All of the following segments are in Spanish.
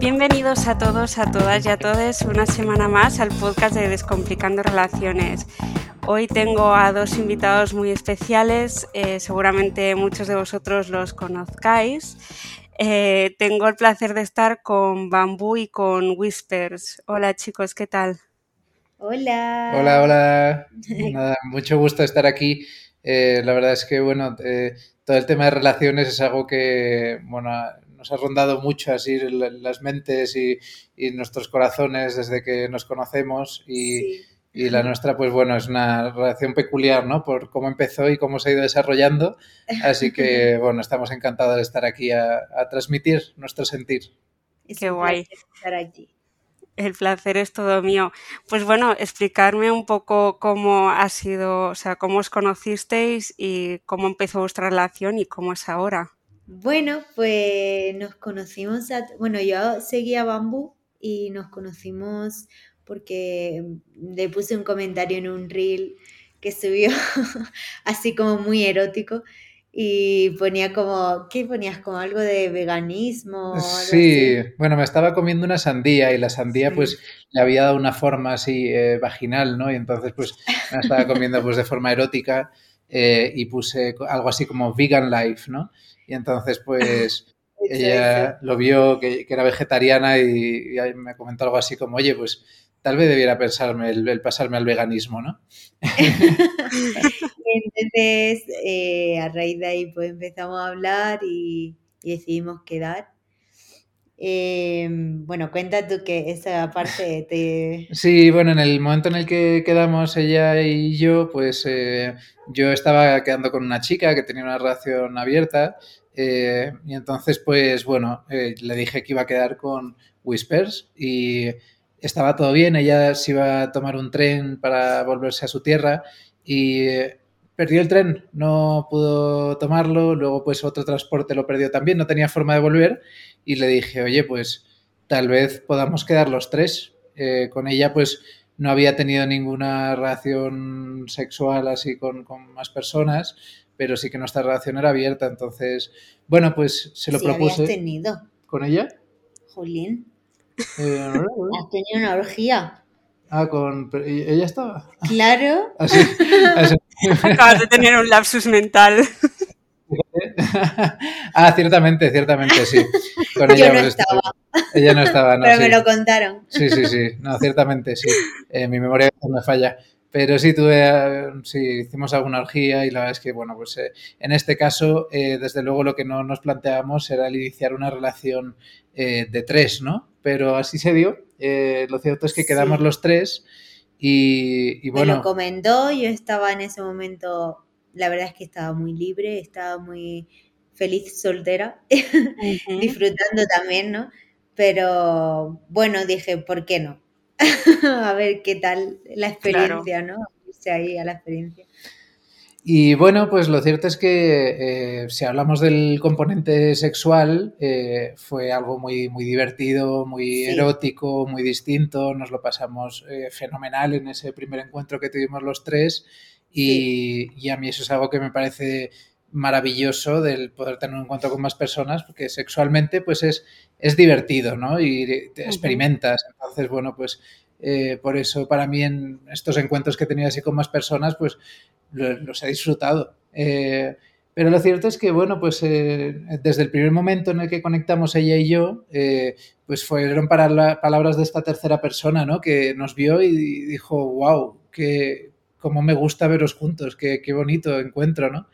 Bienvenidos a todos, a todas y a todos una semana más al podcast de Descomplicando Relaciones. Hoy tengo a dos invitados muy especiales, eh, seguramente muchos de vosotros los conozcáis. Eh, tengo el placer de estar con Bambú y con Whispers. Hola chicos, ¿qué tal? Hola. Hola, hola. Nada, mucho gusto estar aquí. Eh, la verdad es que, bueno, todo el tema de relaciones es algo que, bueno, nos ha rondado mucho así las mentes y, nuestros corazones desde que nos conocemos y, la nuestra, pues bueno, es una relación peculiar, ¿no? Por cómo empezó y cómo se ha ido desarrollando. Así que, bueno, estamos encantados de estar aquí a, transmitir nuestro sentir. Qué guay. El placer es todo mío. Pues bueno, explicarme un poco cómo ha sido, o sea, cómo os conocisteis y cómo empezó vuestra relación y cómo es ahora. Bueno, pues nos conocimos, bueno, yo seguía Bambú y nos conocimos porque le puse un comentario en un reel que subió así como muy erótico y ponía como, ¿qué ponías? Como algo de veganismo. sí, bueno, me estaba comiendo una sandía y la sandía pues le había dado una forma así eh, vaginal, ¿no? Y entonces pues me la estaba comiendo pues de forma erótica eh, y puse algo así como vegan life, ¿no? Y entonces, pues, ella lo vio que, era vegetariana y, me comentó algo así como, oye, pues tal vez debiera pensarme el, pasarme al veganismo, ¿no? entonces, eh, a raíz de ahí, pues empezamos a hablar y, decidimos quedar. Em, bueno, cuenta tú que esa parte te... Sí, bueno, en el momento en el que quedamos ella y yo, pues eh, yo estaba quedando con una chica que tenía una relación abierta eh, y entonces, pues bueno, eh, le dije que iba a quedar con Whispers y estaba todo bien. Ella se iba a tomar un tren para volverse a su tierra y perdió el tren, no pudo tomarlo. Luego, pues otro transporte lo perdió también, no tenía forma de volver. Y le dije, oye, pues tal vez podamos quedar los tres. Eh, con ella, pues no había tenido ninguna relación sexual así con, con más personas pero sí que nuestra relación era abierta. Entonces, bueno, pues se lo sí, propuse. tenido? ¿Con ella? Jolín. Eh, Has tenido una orgía. Ah, con. ¿Ella estaba? Claro. Así, Acabas de tener un lapsus mental. ah, ciertamente, ciertamente, sí. Con ella Yo no estaba. Ella no estaba, no. Pero me lo contaron. Sí, sí, sí. No, ciertamente, sí. Eh, mi memoria me falla. Pero sí, tuve, sí, hicimos alguna orgía y la verdad es que, bueno, pues eh, en este caso, eh, desde luego lo que no nos planteábamos era el iniciar una relación eh, de tres, ¿no? Pero así se dio. lo cierto es que quedamos los tres y, bueno. Me lo comentó, yo estaba en ese momento, la verdad es que estaba muy libre, estaba muy feliz soltera, disfrutando también, ¿no? Pero bueno, dije, ¿por qué no? a ver qué tal la experiencia, ¿no? ahí a la experiencia. Y bueno, pues lo cierto es que eh, si hablamos del componente sexual, eh, fue algo muy, muy divertido, muy erótico, muy distinto. Nos lo pasamos eh, fenomenal en ese primer encuentro que tuvimos los tres. Y, y, a mí eso es algo que me parece maravilloso del poder tener un encuentro con más personas, porque sexualmente pues es, es divertido, ¿no? Y te experimentas. Entonces, bueno, pues eh, por eso para mí en estos encuentros que he tenido así con más personas, pues los he disfrutado. Eh, pero lo cierto es que, bueno, pues eh, desde el primer momento en el que conectamos ella y yo, pues fueron para palabras de esta tercera persona, ¿no? Que nos vio y dijo, wow, que cómo me gusta veros juntos, qué, qué bonito encuentro, ¿no?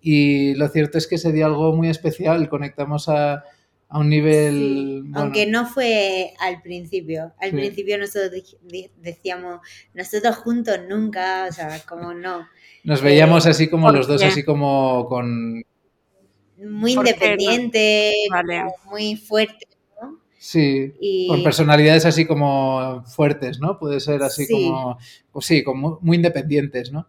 Y lo cierto es que se dio algo muy especial, conectamos a, a un nivel... Aunque no fue al principio. Al principio nosotros decíamos, nosotros juntos nunca, o sea, como no. Nos veíamos así como los dos, así como con... Muy independiente, muy fuerte. ¿no? Sí, con personalidades así como fuertes, ¿no? Puede ser así como, pues sí, como muy independientes, ¿no?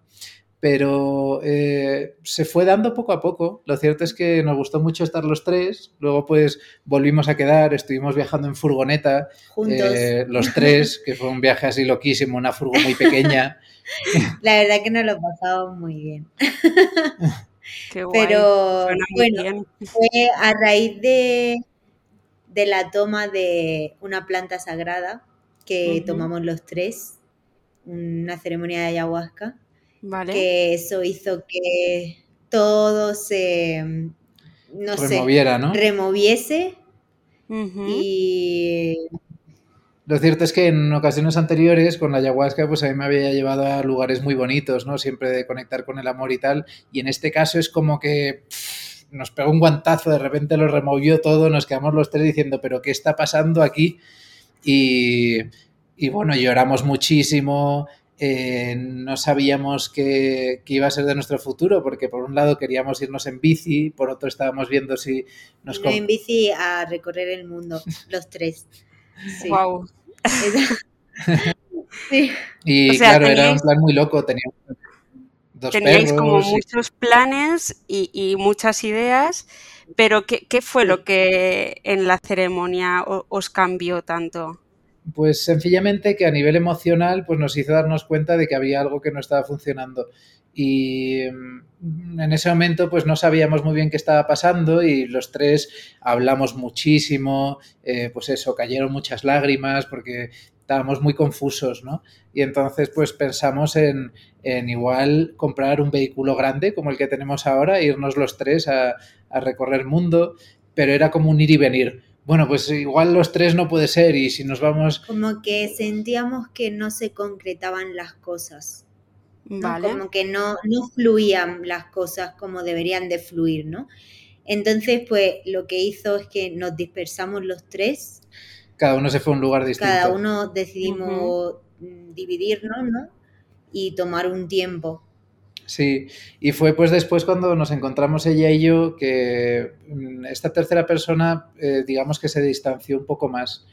Pero eh, se fue dando poco a poco. Lo cierto es que nos gustó mucho estar los tres, luego pues volvimos a quedar, estuvimos viajando en furgoneta, eh, los tres, que fue un viaje así loquísimo, una furgo muy pequeña. La verdad que nos lo pasamos muy bien. Pero bueno, fue a raíz de, de la toma de una planta sagrada que tomamos los tres, una ceremonia de ayahuasca, vale. que eso hizo que todo se, no Removiera, ¿no? removiese y lo cierto es que en ocasiones anteriores con la ayahuasca pues a mí me había llevado a lugares muy bonitos, ¿no? Siempre de conectar con el amor y tal. Y en este caso es como que nos pegó un guantazo, de repente lo removió todo, nos quedamos los tres diciendo, pero ¿qué está pasando aquí? Y, bueno, lloramos muchísimo, eh, no sabíamos qué, iba a ser de nuestro futuro, porque por un lado queríamos irnos en bici, por otro estábamos viendo si nos... No en bici a recorrer el mundo, los tres. Wow. Y claro, era un plan muy loco, teníamos dos teníais como muchos planes y, muchas ideas, pero ¿qué, fue lo que en la ceremonia os cambió tanto? Pues sencillamente que a nivel emocional pues nos hizo darnos cuenta de que había algo que no estaba funcionando y mm, en ese momento pues no sabíamos muy bien qué estaba pasando y los tres hablamos muchísimo, eh, pues eso, cayeron muchas lágrimas porque estábamos muy confusos, ¿no? Y entonces pues pensamos en, igual comprar un vehículo grande como el que tenemos ahora, irnos los tres a, a recorrer el mundo, pero era como un ir y venir. Bueno, pues igual los tres no puede ser y si nos vamos... Como que sentíamos que no se concretaban las cosas. Como que no, no fluían las cosas como deberían de fluir, ¿no? Entonces, pues lo que hizo es que nos dispersamos los tres. Cada uno se fue a un lugar distinto. Cada uno decidimos dividirnos, ¿no? Y tomar un tiempo. Sí, y fue pues después cuando nos encontramos ella y yo que mm, esta tercera persona, eh, digamos que se distanció un poco más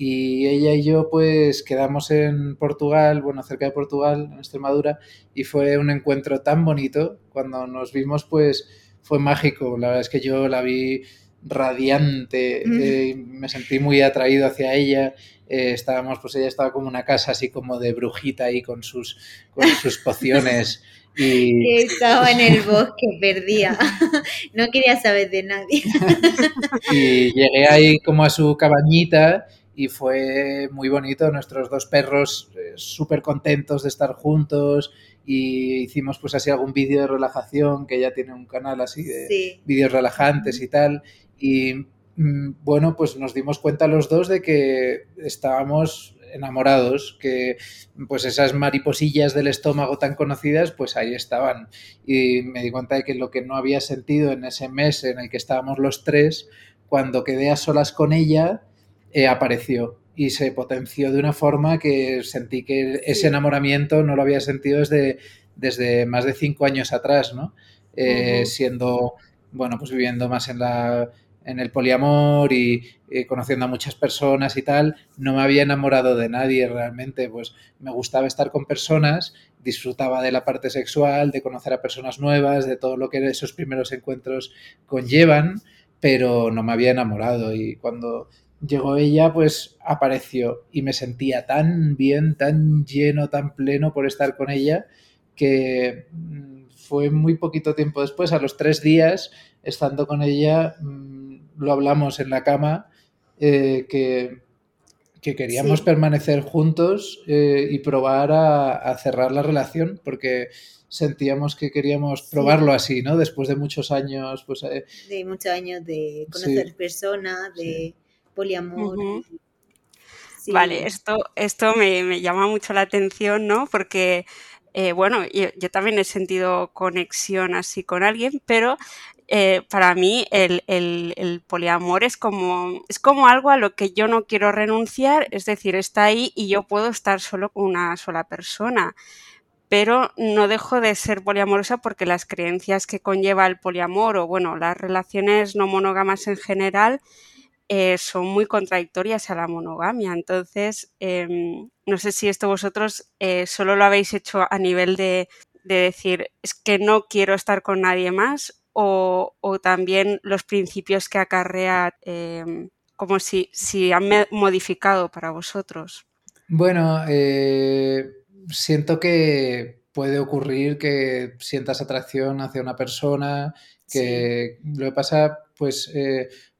y ella y yo pues quedamos en Portugal, bueno, cerca de Portugal, en Extremadura, y fue un encuentro tan bonito. Cuando nos vimos pues fue mágico. La verdad es que yo la vi radiante, eh, me sentí muy atraído hacia ella. Eh, estábamos, pues ella estaba como una casa así como de brujita ahí con sus, con sus pociones. Y... Estaba en el bosque, perdía. No quería saber de nadie. Y llegué ahí como a su cabañita y fue muy bonito. Nuestros dos perros eh, súper contentos de estar juntos y hicimos pues así algún vídeo de relajación, que ya tiene un canal así de vídeos relajantes y tal. Y mm, bueno, pues nos dimos cuenta los dos de que estábamos enamorados, que pues esas mariposillas del estómago tan conocidas, pues ahí estaban. Y me di cuenta de que lo que no había sentido en ese mes en el que estábamos los tres, cuando quedé a solas con ella, eh, apareció y se potenció de una forma que sentí que ese enamoramiento no lo había sentido desde, desde más de cinco años atrás, ¿no? Eh, siendo, bueno, pues viviendo más en la en el poliamor y, conociendo a muchas personas y tal, no me había enamorado de nadie realmente, pues me gustaba estar con personas, disfrutaba de la parte sexual, de conocer a personas nuevas, de todo lo que esos primeros encuentros conllevan, pero no me había enamorado. Y cuando llegó ella, pues apareció y me sentía tan bien, tan lleno, tan pleno por estar con ella, que mm, fue muy poquito tiempo después, a los tres días, estando con ella, mm, lo hablamos en la cama, eh, que, que, queríamos permanecer juntos eh, y probar a, cerrar la relación, porque sentíamos que queríamos probarlo así, ¿no? Después de muchos años, pues... Eh, de muchos años de conocer personas, de poliamor. Vale, esto, esto me, llama mucho la atención, ¿no? Porque, eh, bueno, yo, también he sentido conexión así con alguien, pero eh, para mí el, poliamor es como, es como algo a lo que yo no quiero renunciar, es decir, está ahí y yo puedo estar solo con una sola persona. Pero no dejo de ser poliamorosa porque las creencias que conlleva el poliamor o, bueno, las relaciones no monógamas en general eh, son muy contradictorias a la monogamia. Entonces, em, no sé si esto vosotros eh, solo lo habéis hecho a nivel de, decir, es que no quiero estar con nadie más, o, también los principios que acarrea, em, como si, si han modificado para vosotros. Bueno, eh, siento que puede ocurrir que sientas atracción hacia una persona, que lo que pasa, pues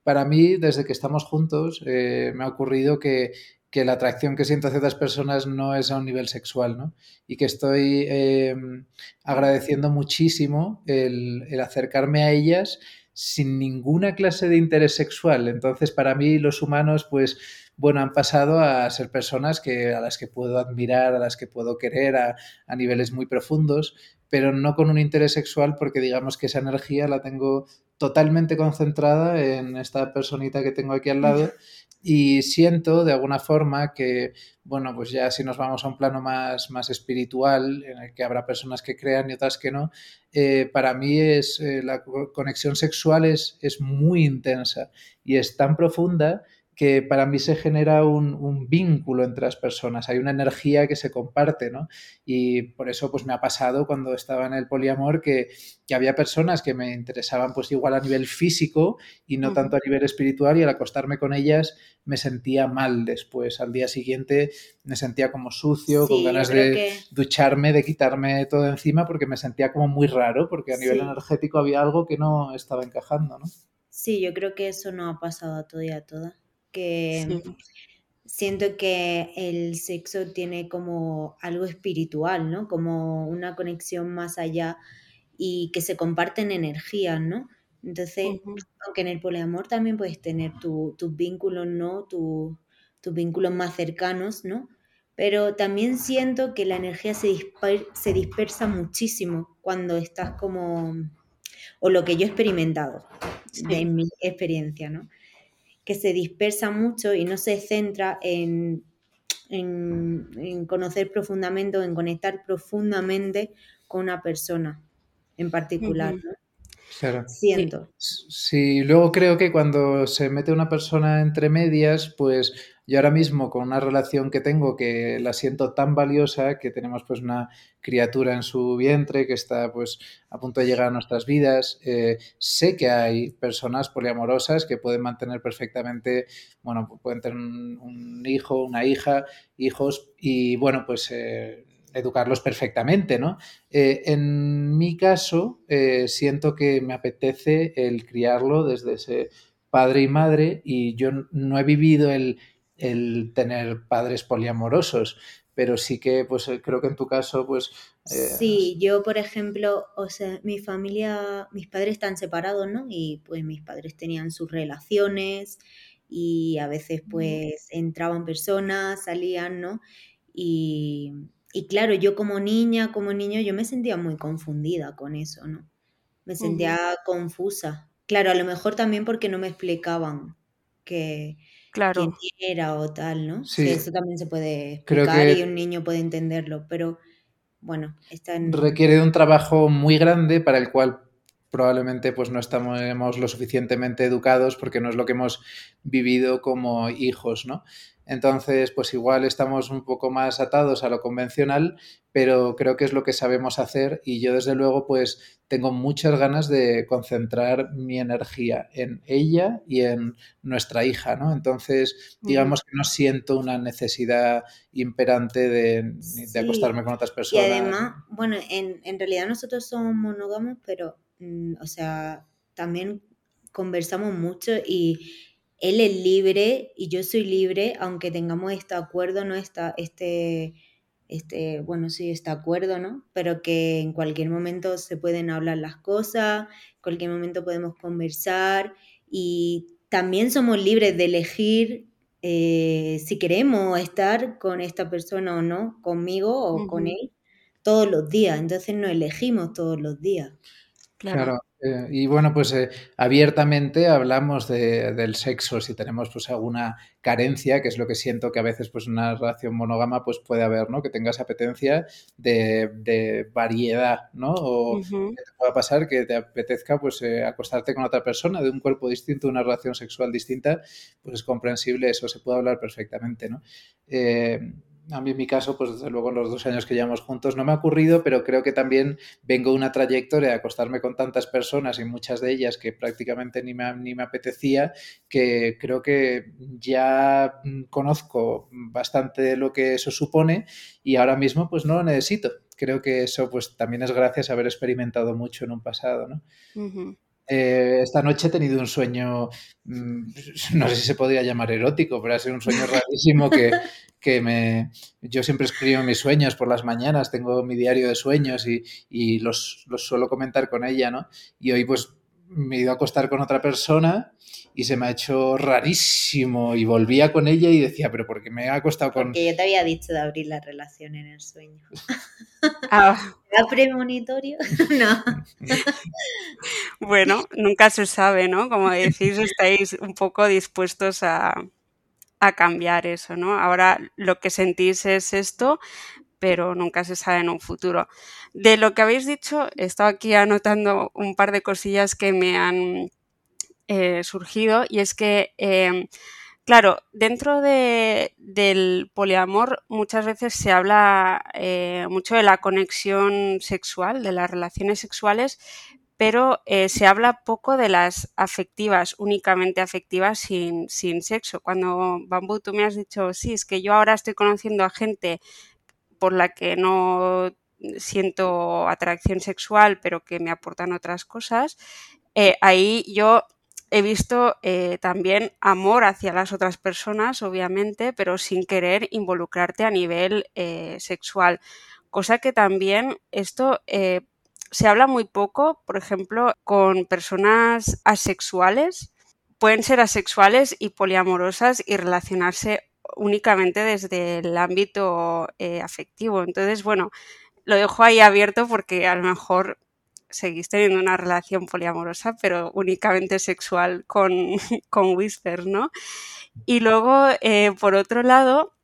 para mí, desde que estamos juntos, eh, me ha ocurrido que, la atracción que siento hacia otras personas no es a un nivel sexual, ¿no? Y que estoy em, agradeciendo muchísimo el, el acercarme a ellas sin ninguna clase de interés sexual. Entonces, para mí, los humanos, pues bueno, han pasado a ser personas que, a las que puedo admirar, a las que puedo querer a, niveles muy profundos, pero no con un interés sexual porque digamos que esa energía la tengo totalmente concentrada en esta personita que tengo aquí al lado y siento de alguna forma que, bueno, pues ya si nos vamos a un plano más, más espiritual, en el que habrá personas que crean y otras que no, eh, para mí es eh, la conexión sexual es, es muy intensa y es tan profunda que para mí se genera un, vínculo entre las personas, hay una energía que se comparte, ¿no? Y por eso pues me ha pasado cuando estaba en el poliamor que, había personas que me interesaban pues igual a nivel físico y no tanto a nivel espiritual y al acostarme con ellas me sentía mal después, al día siguiente me sentía como sucio, con ganas de ducharme, de quitarme todo encima porque me sentía como muy raro porque a nivel energético había algo que no estaba encajando, ¿no? Sí, yo creo que eso no ha pasado a todo y a todas que siento que el sexo tiene como algo espiritual, ¿no? Como una conexión más allá y que se comparten energías, ¿no? Entonces, aunque en el poliamor también puedes tener tus vínculos, ¿no? tus vínculos más cercanos, ¿no? Pero también siento que la energía se, se dispersa muchísimo cuando estás como, o lo que yo he experimentado en mi experiencia, ¿no? Que se dispersa mucho y no se centra en, en, conocer profundamente o en conectar profundamente con una persona en particular. Siento. Sí, luego creo que cuando se mete una persona entre medias, pues yo ahora mismo con una relación que tengo que la siento tan valiosa, que tenemos pues una criatura en su vientre que está pues a punto de llegar a nuestras vidas, eh, sé que hay personas poliamorosas que pueden mantener perfectamente, bueno, pueden tener un, hijo, una hija, hijos y bueno, pues... Eh, educarlos perfectamente, ¿no? Eh, en mi caso, siento que me apetece el criarlo desde ese padre y madre y yo no he vivido el, tener padres poliamorosos, pero sí que, pues eh, creo que en tu caso, pues... sí, yo, por ejemplo, o sea, mi familia, mis padres están separados, ¿no? Y pues mis padres tenían sus relaciones y a veces pues entraban personas, salían, ¿no? Y, y claro, yo como niña, como niño, yo me sentía muy confundida con eso, ¿no? Me sentía confusa. Claro, a lo mejor también porque no me explicaban que, quién era o tal, ¿no? Sí. eso también se puede explicar y un niño puede entenderlo, pero bueno, está en... Requiere de un trabajo muy grande para el cual probablemente pues no estamos lo suficientemente educados porque no es lo que hemos vivido como hijos, ¿no? Entonces, pues igual estamos un poco más atados a lo convencional, pero creo que es lo que sabemos hacer y yo desde luego pues tengo muchas ganas de concentrar mi energía en ella y en nuestra hija, ¿no? Entonces, digamos que no siento una necesidad imperante de, acostarme con otras personas. Y además, bueno, en, en realidad nosotros somos monógamos, pero, mm, o sea, también conversamos mucho y él es libre y yo soy libre, aunque tengamos este acuerdo, ¿no? Esta, este, este, bueno, sí, este acuerdo, ¿no? Pero que en cualquier momento se pueden hablar las cosas, en cualquier momento podemos conversar y también somos libres de elegir eh, si queremos estar con esta persona o no, conmigo o con él, todos los días. Entonces no elegimos todos los días. Claro. Eh, y bueno, pues eh, abiertamente hablamos de, del sexo, si tenemos pues alguna carencia, que es lo que siento que a veces pues una relación monógama pues puede haber, ¿no? Que tengas apetencia de, variedad, ¿no? O que te pueda pasar que te apetezca pues eh, acostarte con otra persona de un cuerpo distinto, una relación sexual distinta, pues es comprensible, eso se puede hablar perfectamente, ¿no? A mí en mi caso, pues desde luego en los dos años que llevamos juntos no me ha ocurrido, pero creo que también vengo una trayectoria de acostarme con tantas personas y muchas de ellas que prácticamente ni me, ni me apetecía, que creo que ya conozco bastante lo que eso supone y ahora mismo pues no lo necesito. Creo que eso pues también es gracias a haber experimentado mucho en un pasado, ¿no? Eh, esta noche he tenido un sueño, mm, no sé si se podría llamar erótico, pero ha sido un sueño rarísimo que, que me... Yo siempre escribo mis sueños por las mañanas, tengo mi diario de sueños y, y los, los, suelo comentar con ella, ¿no? Y hoy pues me he ido a acostar con otra persona y se me ha hecho rarísimo y volvía con ella y decía, pero ¿por qué me ha acostado con...? Porque yo te había dicho de abrir la relación en el sueño. Ah. ¿Era premonitorio? no. bueno, nunca se sabe, ¿no? Como decís, estáis un poco dispuestos a, a cambiar eso, ¿no? Ahora lo que sentís es esto, pero nunca se sabe en un futuro. De lo que habéis dicho, he estado aquí anotando un par de cosillas que me han eh, surgido y es que, em, claro, dentro del poliamor muchas veces se habla eh, mucho de la conexión sexual, de las relaciones sexuales, pero eh, se habla poco de las afectivas, únicamente afectivas sin, sin sexo. Cuando, Bambú, tú me has dicho, sí, es que yo ahora estoy conociendo a gente por la que no siento atracción sexual, pero que me aportan otras cosas, eh, ahí yo he visto eh, también amor hacia las otras personas, obviamente, pero sin querer involucrarte a nivel sexual. Cosa que también esto se habla muy poco, por ejemplo, con personas asexuales. Pueden ser asexuales y poliamorosas y relacionarse únicamente desde el ámbito eh, afectivo. Entonces, bueno, lo dejo ahí abierto porque a lo mejor seguís teniendo una relación poliamorosa, pero únicamente sexual con, con Whisper, ¿no? Y luego, eh, por otro lado,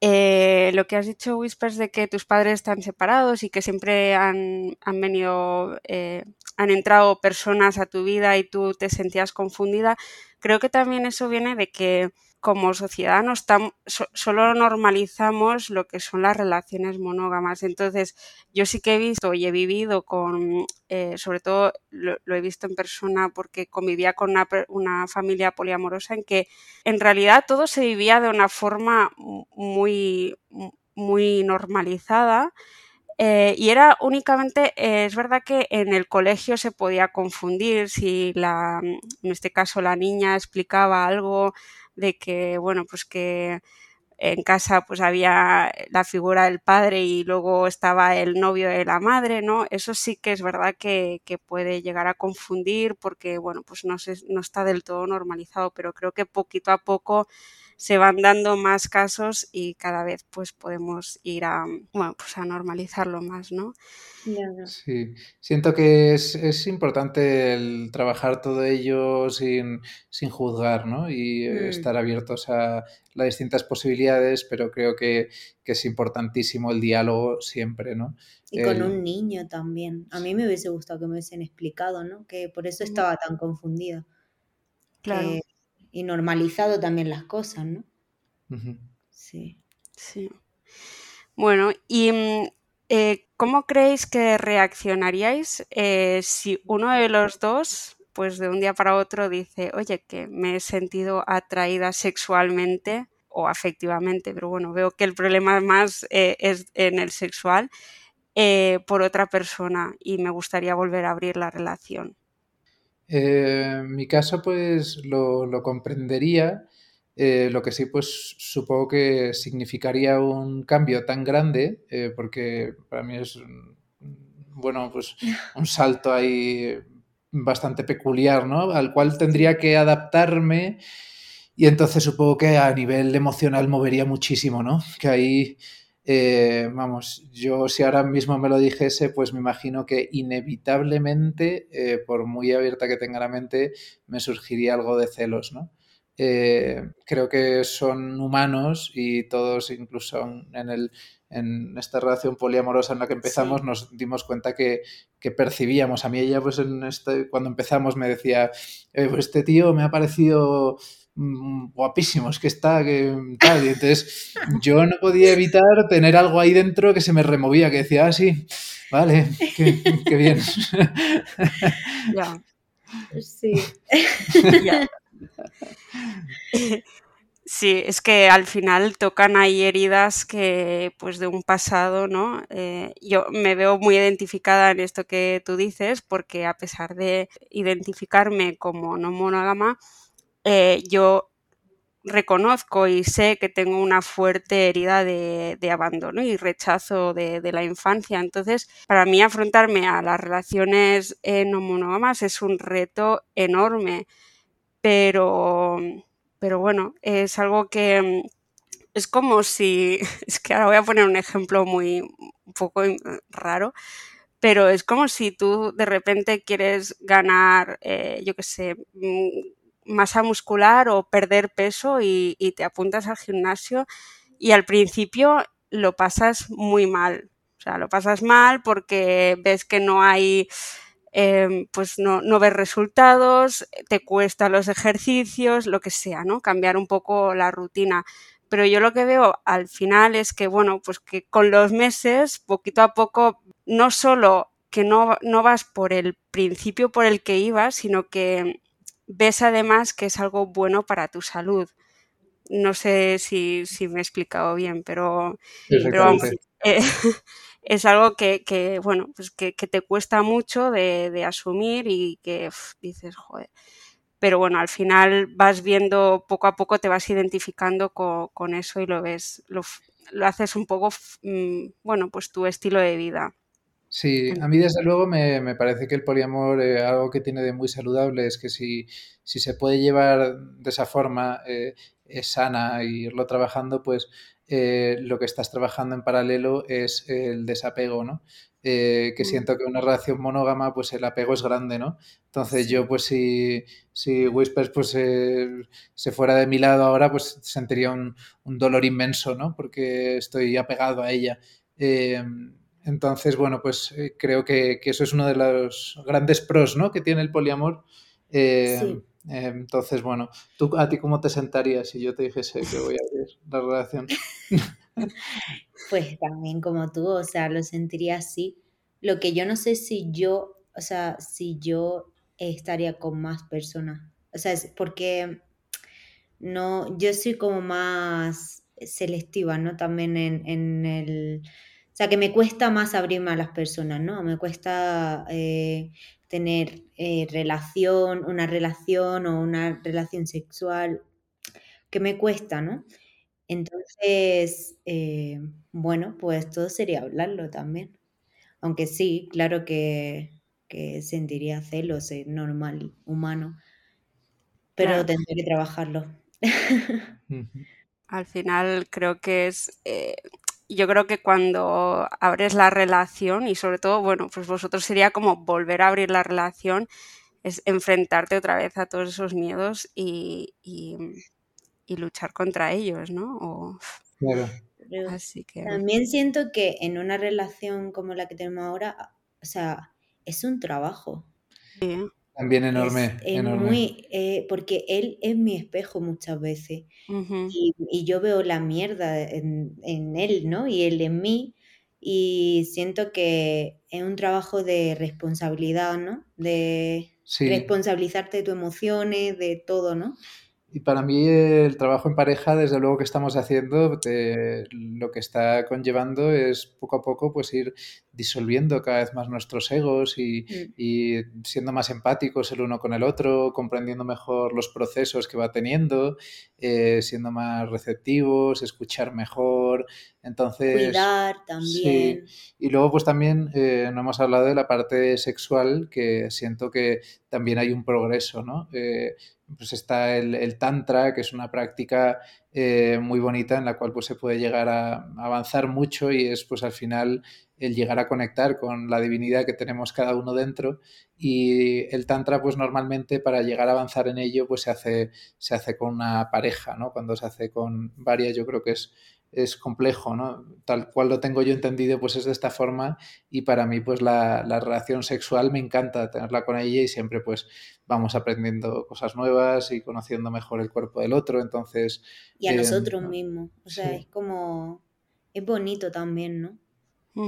eh, lo que has dicho, Whispers, de que tus padres están separados y que siempre han, venido, eh, han entrado personas a tu vida y tú te sentías confundida, creo que también eso viene de que como sociedad no estamos, solo normalizamos lo que son las relaciones monógamas. Entonces, yo sí que he visto y he vivido con, eh, sobre todo lo, he visto en persona porque convivía con una, una, familia poliamorosa en que en realidad todo se vivía de una forma muy, muy normalizada. Eh, y era únicamente, eh, es verdad que en el colegio se podía confundir si la, en este caso la niña explicaba algo de que, bueno, pues que en casa pues había la figura del padre y luego estaba el novio de la madre, ¿no? Eso sí que es verdad que, que puede llegar a confundir porque, bueno, pues no, se, no está del todo normalizado, pero creo que poquito a poco se van dando más casos y cada vez pues podemos ir a, bueno, pues a normalizarlo más, ¿no? Sí, siento que es, importante el trabajar todo ello sin, juzgar, ¿no? Y mm. estar abiertos a las distintas posibilidades, pero creo que, es importantísimo el diálogo siempre, ¿no? Y con un niño también. A mí me hubiese gustado que me hubiesen explicado, ¿no? Que por eso estaba tan confundida. Claro y normalizado también las cosas, ¿no? Sí. Sí. Bueno, ¿y mm, eh, cómo creéis que reaccionaríais eh, si uno de los dos, pues de un día para otro, dice, oye, que me he sentido atraída sexualmente o afectivamente, pero bueno, veo que el problema más eh, es en el sexual, por otra persona y me gustaría volver a abrir la relación? Eh, en mi caso, pues lo, comprendería. Eh, lo que sí, pues supongo que significaría un cambio tan grande, eh, porque para mí es, bueno, pues un salto ahí bastante peculiar, ¿no? Al cual tendría que adaptarme y entonces supongo que a nivel emocional movería muchísimo, ¿no? Que ahí eh, vamos, yo si ahora mismo me lo dijese, pues me imagino que inevitablemente, eh, por muy abierta que tenga la mente, me surgiría algo de celos, ¿no? Eh, creo que son humanos y todos, incluso en, el, en esta relación poliamorosa en la que empezamos, nos dimos cuenta que, percibíamos. A mí ella, pues en este, cuando empezamos me decía, pues este tío me ha parecido guapísimos que está, que tal. Y entonces yo no podía evitar tener algo ahí dentro que se me removía, que decía, ah, sí, vale, qué, bien. Ya. Sí. Sí, es que al final tocan ahí heridas que, pues, de un pasado, ¿no? Eh, yo me veo muy identificada en esto que tú dices, porque a pesar de identificarme como no monógama, eh, yo reconozco y sé que tengo una fuerte herida de, abandono y rechazo de, la infancia. Entonces, para mí afrontarme a las relaciones eh, no monógamas es un reto enorme, pero, pero bueno, es algo que es como si, es que ahora voy a poner un ejemplo muy un poco raro, pero es como si tú de repente quieres ganar, eh, yo qué sé, mm, masa muscular o perder peso y, te apuntas al gimnasio y al principio lo pasas muy mal. O sea, lo pasas mal porque ves que no hay, em, pues no, no, ves resultados, te cuesta los ejercicios, lo que sea, ¿no? Cambiar un poco la rutina. Pero yo lo que veo al final es que, bueno, pues que con los meses, poquito a poco, no solo que no, no vas por el principio por el que ibas, sino que ves además que es algo bueno para tu salud. No sé si, me he explicado bien, pero, eh, es algo que, bueno, pues que, te cuesta mucho de, asumir y que dices, joder. Pero bueno, al final vas viendo, poco a poco te vas identificando con, eso y lo ves, lo, lo haces un poco, mm, bueno, pues tu estilo de vida. Sí, a mí desde luego me, parece que el poliamor, eh, algo que tiene de muy saludable es que si, si se puede llevar de esa forma eh, es sana y irlo trabajando, pues eh, lo que estás trabajando en paralelo es el desapego, ¿no? que mm. siento que una relación monógama, pues el apego es grande, ¿no? Entonces yo, pues si, si Whispers pues, se fuera de mi lado ahora, pues sentiría un, un dolor inmenso, ¿no? Porque estoy apegado a ella. Entonces, bueno, pues eh, creo que, eso es uno de los grandes pros ¿no? que tiene el poliamor. Eh, eh, entonces, bueno, ¿tú a ti cómo te sentarías si yo te dijese que voy a abrir la relación? Pues también como tú, o sea, lo sentiría así. Lo que yo no sé si yo, o sea, si yo estaría con más personas. O sea, es porque no, yo soy como más selectiva, ¿no? También en el o sea, que me cuesta más abrirme a las personas, ¿no? Me cuesta eh, tener eh, relación, una relación o una relación sexual, que me cuesta, ¿no? Entonces, eh, bueno, pues todo sería hablarlo también. Aunque sí, claro que, sentiría celos, es normal, humano, pero tendría que trabajarlo. Al final creo que es yo creo que cuando abres la relación y sobre todo, bueno, pues vosotros sería como volver a abrir la relación, es enfrentarte otra vez a todos esos miedos y, luchar contra ellos, ¿no? claro. Así que... También siento que en una relación como la que tenemos ahora, o sea, es un trabajo. Sí. También enorme. Es, muy, eh, porque él es mi espejo muchas veces y, yo veo la mierda en, él, ¿no? Y él en mí y siento que es un trabajo de responsabilidad, ¿no? De responsabilizarte de tus emociones, de todo, ¿no? Y para mí el trabajo en pareja, desde luego que estamos haciendo, lo que está conllevando es poco a poco pues ir disolviendo cada vez más nuestros egos y, mm. siendo más empáticos el uno con el otro, comprendiendo mejor los procesos que va teniendo, eh, siendo más receptivos, escuchar mejor. Entonces, Cuidar también. Y luego pues también eh, no hemos hablado de la parte sexual, que siento que también hay un progreso, ¿no? Eh, pues está el, tantra, que es una práctica eh, muy bonita en la cual pues, se puede llegar a avanzar mucho y es pues al final el llegar a conectar con la divinidad que tenemos cada uno dentro y el tantra pues normalmente para llegar a avanzar en ello pues se hace, se hace con una pareja, ¿no? Cuando se hace con varias yo creo que es es complejo, ¿no? Tal cual lo tengo yo entendido, pues es de esta forma y para mí, pues la, relación sexual me encanta tenerla con ella y siempre, pues vamos aprendiendo cosas nuevas y conociendo mejor el cuerpo del otro, entonces... Y a eh, nosotros mismos, o sea, es como, es bonito también, ¿no?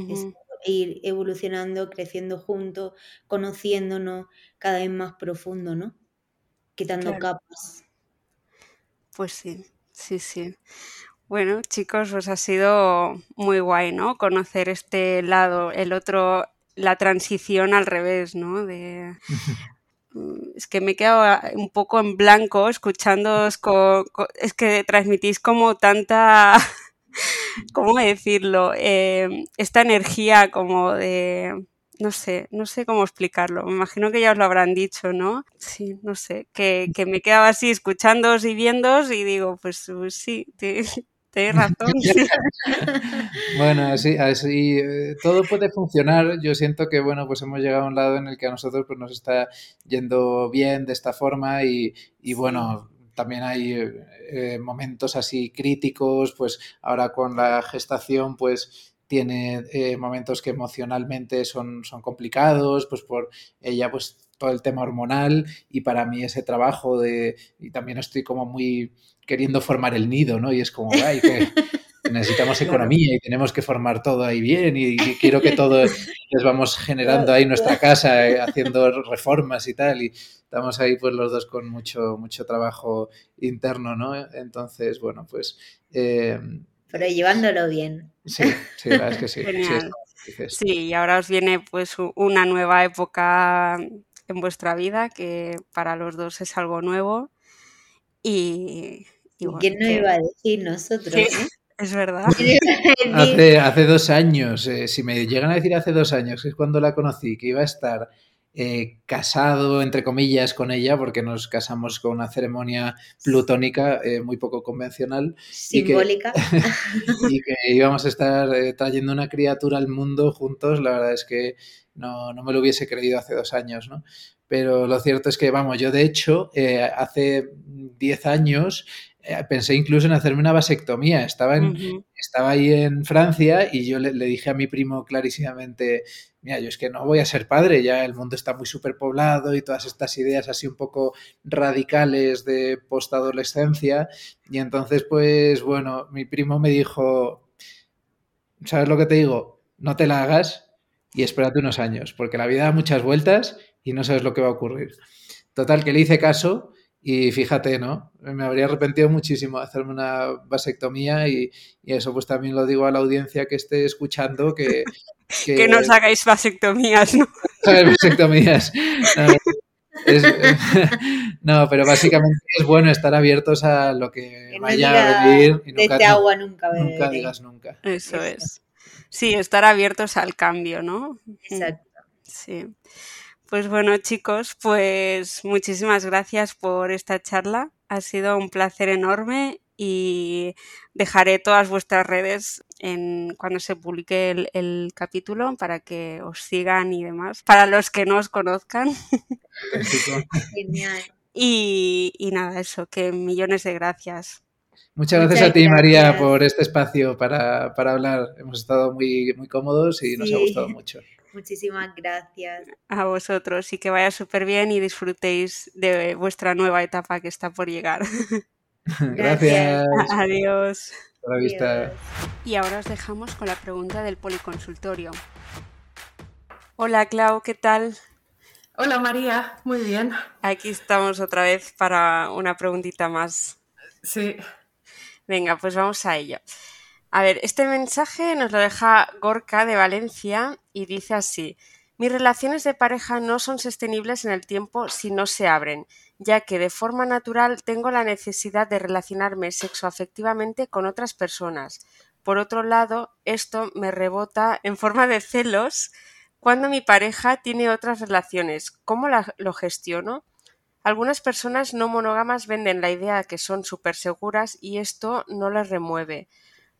Es ir evolucionando, creciendo juntos, conociéndonos cada vez más profundo, ¿no? Quitando capas. Pues sí. Sí, sí. Bueno, chicos, pues ha sido muy guay, ¿no? Conocer este lado, el otro, la transición al revés, ¿no? De, es que me he quedado un poco en blanco escuchando, es que transmitís como tanta, ¿cómo decirlo? Eh, esta energía como de, no sé, no sé cómo explicarlo. Me imagino que ya os lo habrán dicho, ¿no? Sí, no sé, que, que me quedaba así escuchándoos y viéndoos y digo, pues, pues sí, Tienes razón. bueno, así, así eh, todo puede funcionar. Yo siento que, bueno, pues hemos llegado a un lado en el que a nosotros pues, nos está yendo bien de esta forma y, y bueno, también hay eh, momentos así críticos, pues ahora con la gestación, pues tiene eh, momentos que emocionalmente son, son complicados, pues por ella, pues todo el tema hormonal y para mí ese trabajo de, y también estoy como muy queriendo formar el nido, ¿no? Y es como, ay, que necesitamos economía y tenemos que formar todo ahí bien y, quiero que todo les vamos generando ahí nuestra casa, eh, haciendo reformas y tal y estamos ahí pues los dos con mucho, mucho trabajo interno, ¿no? Entonces, bueno, pues... Eh, Pero llevándolo bien. Sí, sí, la verdad es que sí. Sí, y ahora os viene pues una nueva época en vuestra vida que para los dos es algo nuevo y, ¿Quién no iba a decir nosotros? Es verdad. hace, hace dos años, eh, si me llegan a decir hace dos años, que es cuando la conocí, que iba a estar eh, casado, entre comillas, con ella, porque nos casamos con una ceremonia plutónica eh, muy poco convencional. Simbólica. Y que, íbamos a estar trayendo una criatura al mundo juntos, la verdad es que no, no, me lo hubiese creído hace dos años, ¿no? Pero lo cierto es que, vamos, yo de hecho, hace diez años pensé incluso en hacerme una vasectomía. Estaba, en, estaba ahí en Francia y yo le, dije a mi primo clarísimamente, mira, yo es que no voy a ser padre, ya el mundo está muy superpoblado y todas estas ideas así un poco radicales de postadolescencia. Y entonces, pues bueno, mi primo me dijo, ¿sabes lo que te digo? No te la hagas y espérate unos años, porque la vida da muchas vueltas y no sabes lo que va a ocurrir. Total, que le hice caso y fíjate, ¿no? Me habría arrepentido muchísimo de hacerme una vasectomía y, eso pues también lo digo a la audiencia que esté escuchando que... Que, no os hagáis vasectomías, ¿no? vasectomías. No, pero básicamente es bueno estar abiertos a lo que, vaya a venir. Y nunca, agua nunca Nunca digas nunca. Eso es. Sí, estar abiertos al cambio, ¿no? Exacto. Sí. Pues bueno, chicos, pues muchísimas gracias por esta charla. Ha sido un placer enorme y dejaré todas vuestras redes en cuando se publique el, capítulo para que os sigan y demás. Para los que no os conozcan. Genial. Y, nada, eso, que millones de gracias. Muchas gracias a ti, María, por este espacio para, hablar. Hemos estado muy, muy cómodos y nos ha gustado mucho. Muchísimas gracias. A vosotros y que vaya súper bien y disfrutéis de vuestra nueva etapa que está por llegar. gracias. Adiós. la vista. Y ahora os dejamos con la pregunta del policonsultorio. Hola Clau, ¿qué tal? Hola María, muy bien. Aquí estamos otra vez para una preguntita más. Sí. Venga, pues vamos a ello. A ver, este mensaje nos lo deja Gorka de Valencia y dice así. Mis relaciones de pareja no son sostenibles en el tiempo si no se abren, ya que de forma natural tengo la necesidad de relacionarme sexoafectivamente con otras personas. Por otro lado, esto me rebota en forma de celos cuando mi pareja tiene otras relaciones. ¿Cómo lo gestiono? Algunas personas no monógamas venden la idea de que son súper seguras y esto no les remueve.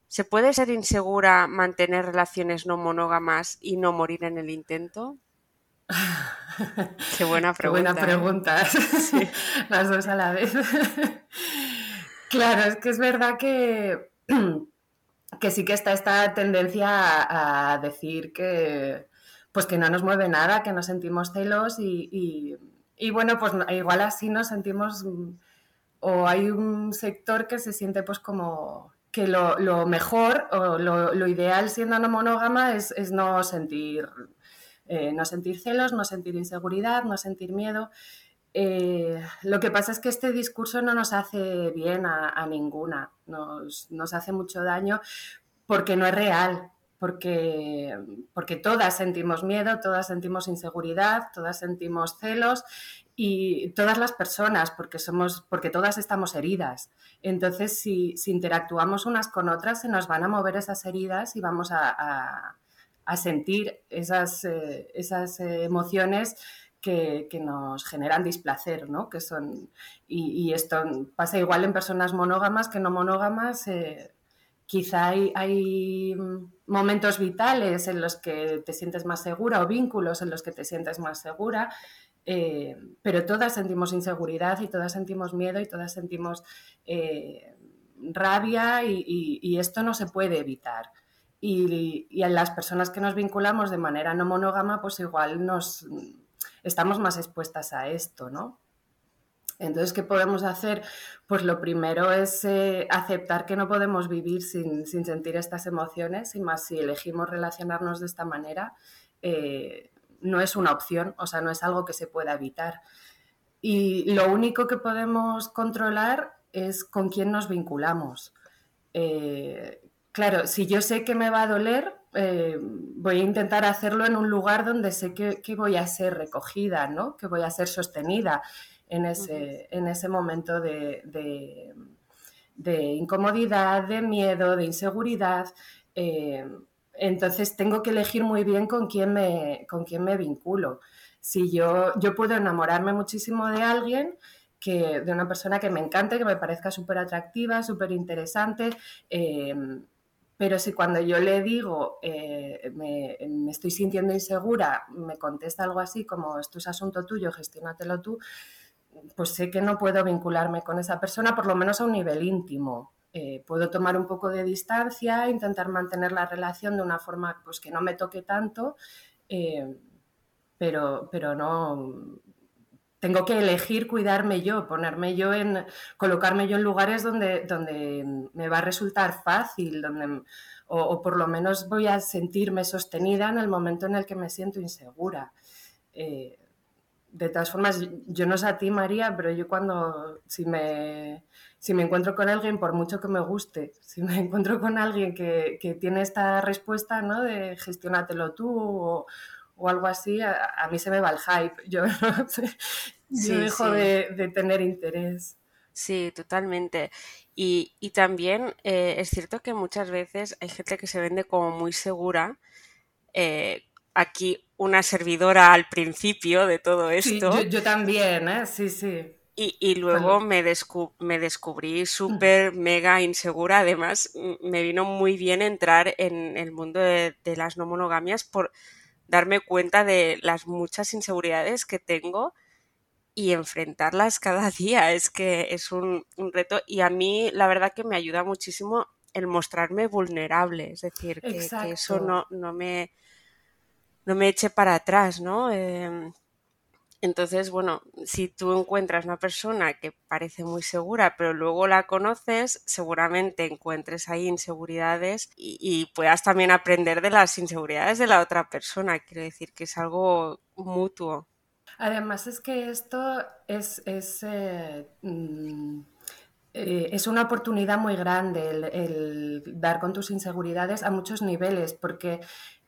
¿Se puede ser insegura, mantener relaciones no monógamas y no morir en el intento? Qué buena pregunta. Qué buena ¿eh? pregunta. Las dos a la vez. claro, es que es verdad que, que sí que está esta tendencia a, decir que, pues que no nos mueve nada, que nos sentimos celos y, y bueno, pues igual así nos sentimos o hay un sector que se siente pues como que lo, mejor o lo, ideal siendo no monógama es, no sentir eh, no sentir celos, no sentir inseguridad, no sentir miedo. Eh, lo que pasa es que este discurso no nos hace bien a, ninguna, nos, nos, hace mucho daño porque no es real, porque, porque todas sentimos miedo, todas sentimos inseguridad, todas sentimos celos y todas las personas, porque, somos, porque todas estamos heridas. Entonces, si, si interactuamos unas con otras, se nos van a mover esas heridas y vamos a, a, sentir esas, eh, esas emociones que, nos generan displacer, ¿no? Que son, y, esto pasa igual en personas monógamas que no monógamas. Eh, quizá hay, momentos vitales en los que te sientes más segura o vínculos en los que te sientes más segura, eh, pero todas sentimos inseguridad y todas sentimos miedo y todas sentimos eh, rabia y, esto no se puede evitar. Y, y, a las personas que nos vinculamos de manera no monógama, pues igual nos estamos más expuestas a esto, ¿no? Entonces, ¿qué podemos hacer? Pues lo primero es eh, aceptar que no podemos vivir sin, sentir estas emociones y más si elegimos relacionarnos de esta manera, eh, no es una opción, o sea, no es algo que se pueda evitar. Y lo único que podemos controlar es con quién nos vinculamos. Eh, claro, si yo sé que me va a doler, eh, voy a intentar hacerlo en un lugar donde sé que, voy a ser recogida, ¿no? que voy a ser sostenida en ese, en ese momento de, incomodidad, de miedo, de inseguridad. Eh, entonces tengo que elegir muy bien con quién me, con quién me vinculo. Si yo, yo puedo enamorarme muchísimo de alguien, que, de una persona que me encante, que me parezca súper atractiva, súper interesante, eh, pero si cuando yo le digo, eh, me, estoy sintiendo insegura, me contesta algo así como, esto es asunto tuyo, gestiónatelo tú, pues sé que no puedo vincularme con esa persona, por lo menos a un nivel íntimo. Eh, puedo tomar un poco de distancia, intentar mantener la relación de una forma pues, que no me toque tanto, eh, pero, pero no, tengo que elegir cuidarme yo, ponerme yo en, colocarme yo en lugares donde, donde me va a resultar fácil, donde, o, por lo menos voy a sentirme sostenida en el momento en el que me siento insegura. Eh, de todas formas, yo no sé a ti, María, pero yo cuando, si me, si me encuentro con alguien, por mucho que me guste, si me encuentro con alguien que, que tiene esta respuesta, ¿no? De gestionatelo tú o, o algo así, a, mí se me va el hype. Yo, dejo De, tener interés. Sí, totalmente. Y, también eh, es cierto que muchas veces hay gente que se vende como muy segura. Eh, aquí una servidora al principio de todo esto. Sí, yo, también, ¿eh? Sí, sí. Y, luego me, me, descubrí súper, mega insegura. Además, me vino muy bien entrar en el mundo de, de las no monogamias por, darme cuenta de las muchas inseguridades que tengo y enfrentarlas cada día. Es que es un, reto y a mí la verdad que me ayuda muchísimo el mostrarme vulnerable, es decir, que, eso no, no, me, no me eche para atrás, ¿no? Em, entonces, bueno, si tú encuentras una persona que parece muy segura, pero luego la conoces, seguramente encuentres ahí inseguridades y, puedas también aprender de las inseguridades de la otra persona. Quiero decir que es algo mutuo. Además es que esto es, es, eh, mm, eh, es una oportunidad muy grande el, dar con tus inseguridades a muchos niveles, porque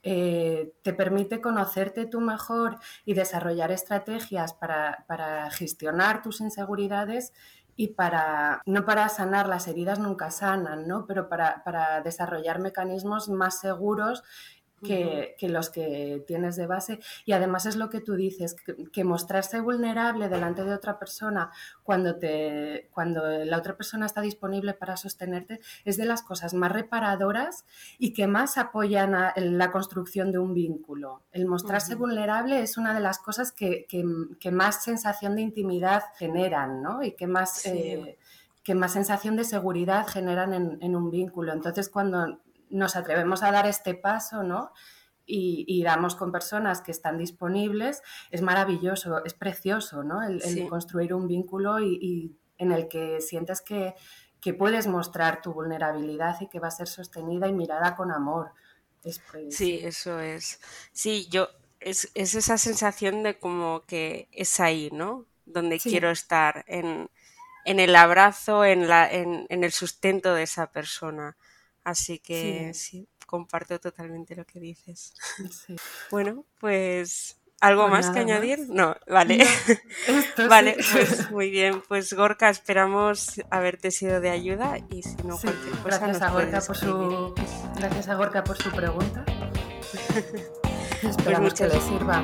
eh, te permite conocerte tú mejor y desarrollar estrategias para, gestionar tus inseguridades y para, no para sanar, las heridas nunca sanan, ¿no? pero para, para desarrollar mecanismos más seguros que, los que tienes de base. Y además es lo que tú dices, que, mostrarse vulnerable delante de otra persona cuando, te, cuando la otra persona está disponible para sostenerte es de las cosas más reparadoras y que más apoyan a la construcción de un vínculo. El mostrarse vulnerable es una de las cosas que, más sensación de intimidad generan ¿no? y que más... Eh, que más sensación de seguridad generan en, en, un vínculo. Entonces, cuando nos atrevemos a dar este paso, ¿no? Y, damos con personas que están disponibles, es maravilloso, es precioso, ¿no? El, construir un vínculo y, en el que sientes que, puedes mostrar tu vulnerabilidad y que va a ser sostenida y mirada con amor. sí, eso es. Sí, yo, es, es, esa sensación de como que es ahí, ¿no? donde quiero estar, en, el abrazo, en, la, en, el sustento de esa persona. Así que sí, comparto totalmente lo que dices. Bueno, pues ¿Algo pues más que añadir? No, vale. vale, pues muy bien. Pues Gorka, esperamos haberte sido de ayuda y si no, cualquier cosa gracias a Gorka por su Gracias a Gorka por su pregunta. Esperamos pues que le sirva.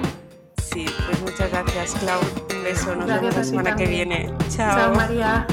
Sí, pues muchas gracias, Clau. Un beso, nos vemos la semana que viene. Chao. Chao, María.